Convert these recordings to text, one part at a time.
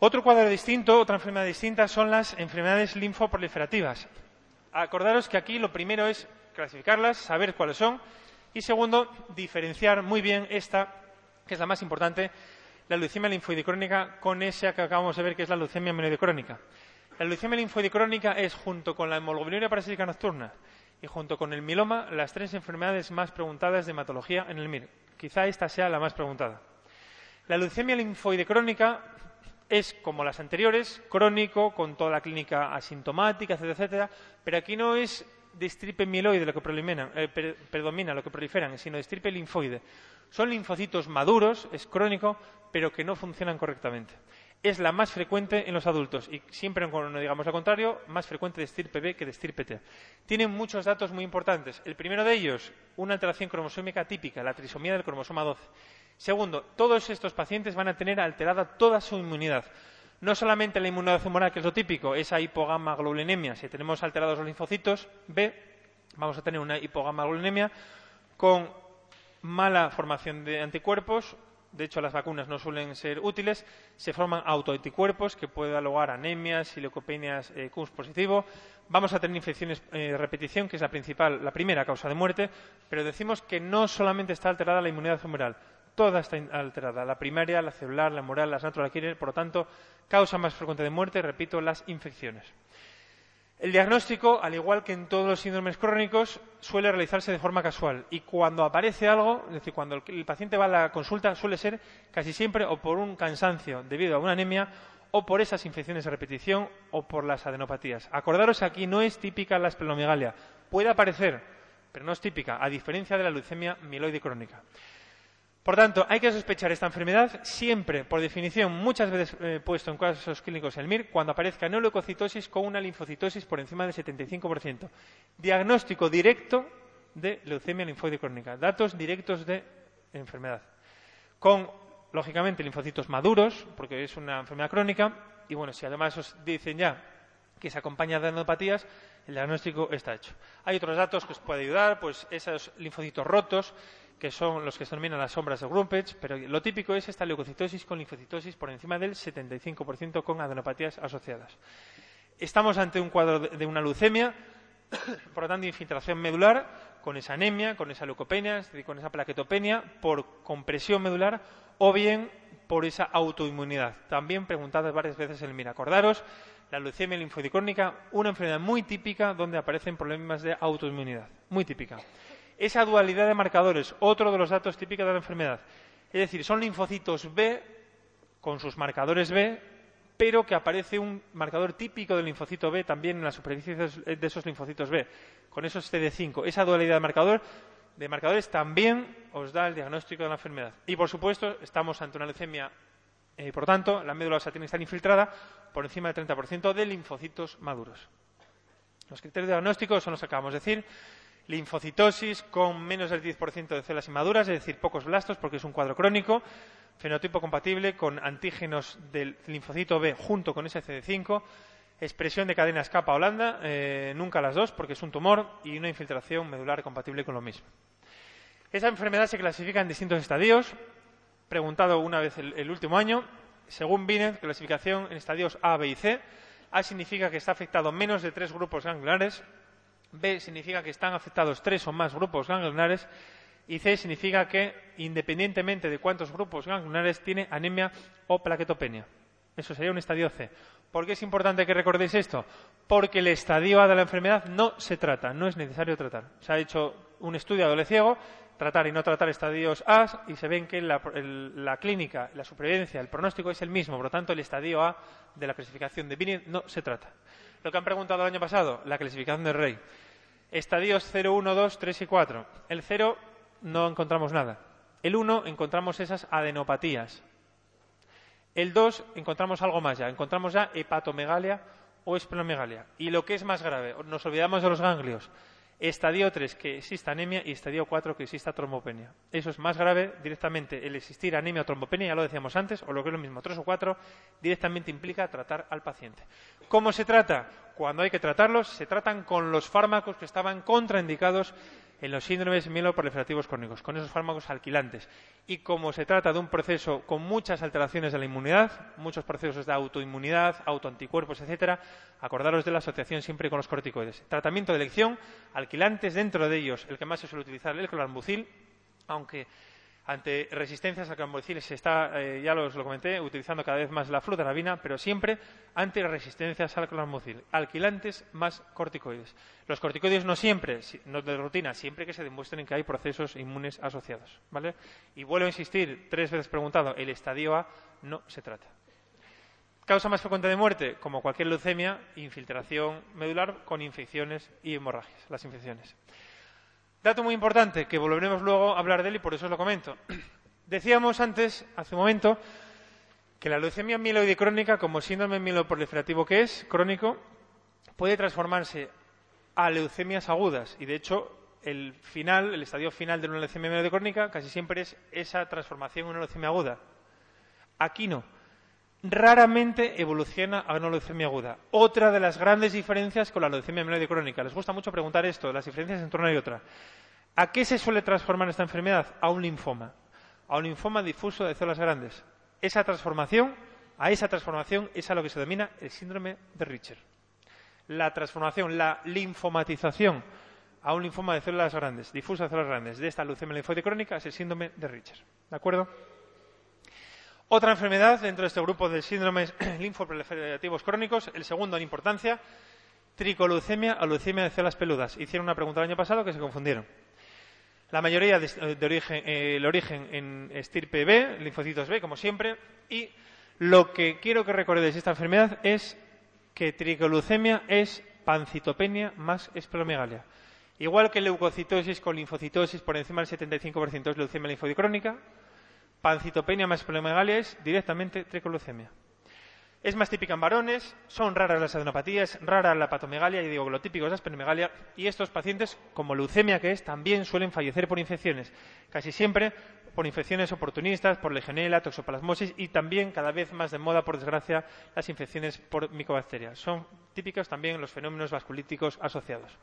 Otro cuadro distinto, otra enfermedad distinta son las enfermedades linfoproliferativas. Acordaros que aquí lo primero es clasificarlas, saber cuáles son y segundo, diferenciar muy bien esta, que es la más importante, la leucemia linfoide crónica con esa que acabamos de ver que es la leucemia mieloide crónica. La leucemia linfoide crónica es, junto con la hemoglobinuria parasítica nocturna y junto con el mieloma, las tres enfermedades más preguntadas de hematología en el MIR. Quizá esta sea la más preguntada. La leucemia linfoide crónica es, como las anteriores, crónico, con toda la clínica asintomática, etcétera, etcétera, pero aquí no es de mieloide lo que eh, predomina, lo que proliferan, sino de linfoide. Son linfocitos maduros, es crónico, pero que no funcionan correctamente. Es la más frecuente en los adultos y siempre, cuando digamos lo contrario, más frecuente de estirpe B que de estirpe T. Tienen muchos datos muy importantes. El primero de ellos, una alteración cromosómica típica, la trisomía del cromosoma 12. Segundo, todos estos pacientes van a tener alterada toda su inmunidad. No solamente la inmunidad humoral, que es lo típico, esa hipogamma-globulinemia. Si tenemos alterados los linfocitos B, vamos a tener una hipogamma-globulinemia con mala formación de anticuerpos. De hecho, las vacunas no suelen ser útiles. Se forman autoanticuerpos que pueden dar anemias y leucopenias eh, positivo. Vamos a tener infecciones de eh, repetición, que es la principal, la primera causa de muerte. Pero decimos que no solamente está alterada la inmunidad humoral, toda está alterada. La primaria, la celular, la moral, las natural por lo tanto, causa más frecuente de muerte, repito, las infecciones. El diagnóstico, al igual que en todos los síndromes crónicos, suele realizarse de forma casual y cuando aparece algo, es decir, cuando el paciente va a la consulta, suele ser casi siempre o por un cansancio debido a una anemia o por esas infecciones de repetición o por las adenopatías. Acordaros aquí no es típica la esplenomegalia, puede aparecer, pero no es típica, a diferencia de la leucemia mieloide crónica. Por tanto, hay que sospechar esta enfermedad siempre, por definición, muchas veces eh, puesto en casos clínicos el MIR, cuando aparezca neoleucocitosis con una linfocitosis por encima del 75%. Diagnóstico directo de leucemia linfoide crónica. Datos directos de enfermedad. Con, lógicamente, linfocitos maduros, porque es una enfermedad crónica. Y bueno, si además os dicen ya que se acompaña de adenopatías, el diagnóstico está hecho. Hay otros datos que os pueden ayudar, pues esos linfocitos rotos que son los que se denominan las sombras de Grumpech, pero lo típico es esta leucocitosis con linfocitosis por encima del 75% con adenopatías asociadas. Estamos ante un cuadro de una leucemia, por lo tanto, infiltración medular, con esa anemia, con esa leucopenia, con esa plaquetopenia, por compresión medular o bien por esa autoinmunidad. También preguntadas varias veces en el MIR. Acordaros, la leucemia linfodicórnica, una enfermedad muy típica donde aparecen problemas de autoinmunidad. Muy típica. Esa dualidad de marcadores, otro de los datos típicos de la enfermedad. Es decir, son linfocitos B con sus marcadores B, pero que aparece un marcador típico del linfocito B también en la superficie de esos linfocitos B, con esos CD5. Esa dualidad de marcador de marcadores también os da el diagnóstico de la enfermedad. Y, por supuesto, estamos ante una leucemia, eh, por tanto, la médula ósea tiene que estar infiltrada por encima del 30% de linfocitos maduros. Los criterios diagnósticos son los que acabamos de decir linfocitosis con menos del 10% de células inmaduras, es decir, pocos blastos porque es un cuadro crónico, fenotipo compatible con antígenos del linfocito B junto con SCD5, expresión de cadenas capa holanda, eh, nunca las dos porque es un tumor y una infiltración medular compatible con lo mismo. Esa enfermedad se clasifica en distintos estadios, preguntado una vez el, último año, según Binet, clasificación en estadios A, B y C. A significa que está afectado menos de tres grupos ganglionares, B significa que están afectados tres o más grupos ganglionares y C significa que, independientemente de cuántos grupos ganglionares, tiene anemia o plaquetopenia. Eso sería un estadio C. ¿Por qué es importante que recordéis esto? Porque el estadio A de la enfermedad no se trata, no es necesario tratar. Se ha hecho un estudio a doble ciego, tratar y no tratar estadios A, y se ven que la, clínica, la supervivencia, el pronóstico es el mismo. Por lo tanto, el estadio A de la clasificación de Binet no se trata. Lo que han preguntado el año pasado, la clasificación del rey. Estadios 0, 1, 2, 3 y 4. El 0 no encontramos nada. El 1 encontramos esas adenopatías. El 2 encontramos algo más ya, encontramos ya hepatomegalia o esplenomegalia. Y lo que es más grave, nos olvidamos de los ganglios. Estadio 3, que exista anemia, y estadio 4, que exista trombopenia. Eso es más grave directamente. El existir anemia o trombopenia, ya lo decíamos antes, o lo que es lo mismo, 3 o 4, directamente implica tratar al paciente. ¿Cómo se trata? Cuando hay que tratarlos, se tratan con los fármacos que estaban contraindicados en los síndromes mieloproliferativos crónicos, con esos fármacos alquilantes. Y como se trata de un proceso con muchas alteraciones de la inmunidad, muchos procesos de autoinmunidad, autoanticuerpos, etcétera, acordaros de la asociación siempre con los corticoides. Tratamiento de elección, alquilantes, dentro de ellos el que más se suele utilizar, el clorambucil, aunque ante resistencias al clorambucil se está, eh, ya os lo comenté, utilizando cada vez más la fludarabina, pero siempre ante resistencias al clorambucil. Alquilantes más corticoides. Los corticoides no siempre, no de rutina, siempre que se demuestren que hay procesos inmunes asociados. ¿vale? Y vuelvo a insistir, tres veces preguntado, el estadio A no se trata. Causa más frecuente de muerte, como cualquier leucemia, infiltración medular con infecciones y hemorragias, las infecciones. Dato muy importante, que volveremos luego a hablar de él y por eso os lo comento. Decíamos antes, hace un momento, que la leucemia mieloide crónica, como síndrome mieloproliferativo que es, crónico, puede transformarse a leucemias agudas. Y, de hecho, el final, el estadio final de una leucemia mieloide crónica casi siempre es esa transformación en una leucemia aguda. Aquí no. Raramente evoluciona a una leucemia aguda. Otra de las grandes diferencias con la leucemia mieloide crónica. Les gusta mucho preguntar esto, las diferencias entre una y otra. ¿A qué se suele transformar esta enfermedad? A un linfoma. A un linfoma difuso de células grandes. Esa transformación, a esa transformación es a lo que se denomina el síndrome de Richter. La transformación, la linfomatización a un linfoma de células grandes, difuso de células grandes, de esta leucemia linfoide crónica es el síndrome de Richter. ¿De acuerdo? Otra enfermedad dentro de este grupo de síndromes linfoproliferativos crónicos, el segundo en importancia, tricoleucemia o leucemia de células peludas. Hicieron una pregunta el año pasado que se confundieron. La mayoría de, origen, eh, el origen en estirpe B, linfocitos B, como siempre, y lo que quiero que recordéis de esta enfermedad es que tricoleucemia es pancitopenia más esplenomegalia. Igual que leucocitosis con linfocitosis por encima del 75% es leucemia linfodicrónica, pancitopenia más esplenomegalia es directamente tricoleucemia. Es más típica en varones, son raras las adenopatías, rara la patomegalia, y digo, lo típico es la esplenomegalia, y estos pacientes, como leucemia que es, también suelen fallecer por infecciones, casi siempre por infecciones oportunistas, por legionela, toxoplasmosis y también cada vez más de moda, por desgracia, las infecciones por micobacterias. Son típicos también los fenómenos vasculíticos asociados.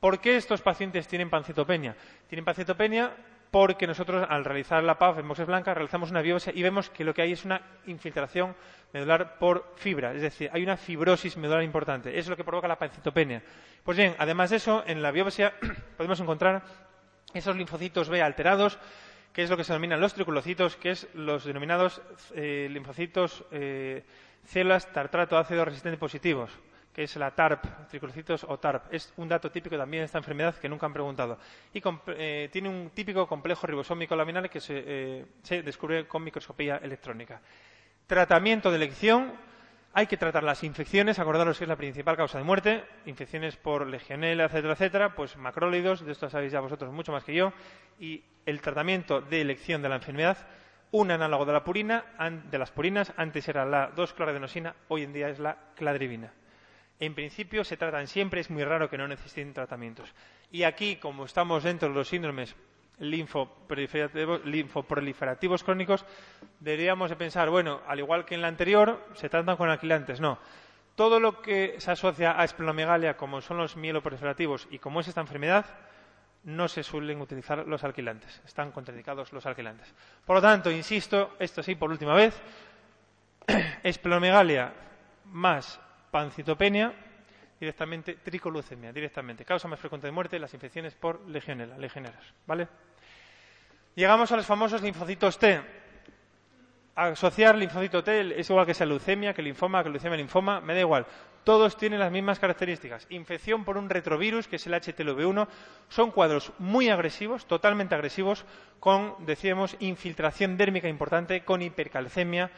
¿Por qué estos pacientes tienen pancitopenia? Tienen pancitopenia porque nosotros al realizar la PAF en boxes blancas realizamos una biopsia y vemos que lo que hay es una infiltración medular por fibra, es decir, hay una fibrosis medular importante. Eso es lo que provoca la pancitopenia. Pues bien, además de eso, en la biopsia podemos encontrar esos linfocitos B alterados, que es lo que se denominan los triculocitos, que es los denominados eh, linfocitos eh, células tartrato ácido resistente positivos que es la TARP, tricolocitos o TARP. Es un dato típico también de esta enfermedad que nunca han preguntado. Y eh, tiene un típico complejo ribosómico laminar que se, se descubre con microscopía electrónica. Tratamiento de elección. Hay que tratar las infecciones, acordaros que es la principal causa de muerte, infecciones por legionela, etcétera, etcétera, pues macrólidos, de esto sabéis ya vosotros mucho más que yo, y el tratamiento de elección de la enfermedad, un análogo de la purina, de las purinas, antes era la 2-cloradenosina, hoy en día es la cladribina. En principio se tratan siempre, es muy raro que no necesiten tratamientos. Y aquí, como estamos dentro de los síndromes linfoproliferativos, crónicos, deberíamos de pensar, bueno, al igual que en la anterior, se tratan con alquilantes. No. Todo lo que se asocia a esplenomegalia, como son los mieloproliferativos y como es esta enfermedad, no se suelen utilizar los alquilantes. Están contraindicados los alquilantes. Por lo tanto, insisto, esto sí, por última vez, esplenomegalia más pancitopenia directamente tricoleucemia, directamente. Causa más frecuente de muerte, las infecciones por legionela, legionelas, ¿vale? Llegamos a los famosos linfocitos T. Asociar linfocito T es igual que sea leucemia, que linfoma, que leucemia linfoma, me da igual. Todos tienen las mismas características. Infección por un retrovirus, que es el HTLV1. Son cuadros muy agresivos, totalmente agresivos, con, decíamos, infiltración dérmica importante, con hipercalcemia,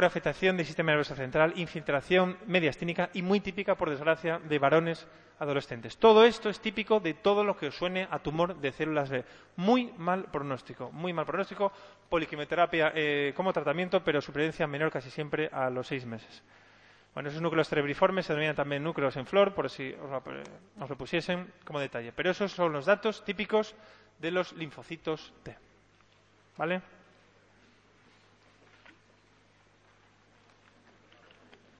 afectación del sistema nervioso central, infiltración mediastínica y muy típica, por desgracia, de varones adolescentes. Todo esto es típico de todo lo que os suene a tumor de células B. Muy mal pronóstico, muy mal pronóstico, poliquimioterapia eh, como tratamiento, pero supervivencia menor casi siempre a los seis meses. Bueno, esos núcleos cerebriformes se denominan también núcleos en flor, por si os lo, os lo pusiesen como detalle. Pero esos son los datos típicos de los linfocitos T. ¿Vale?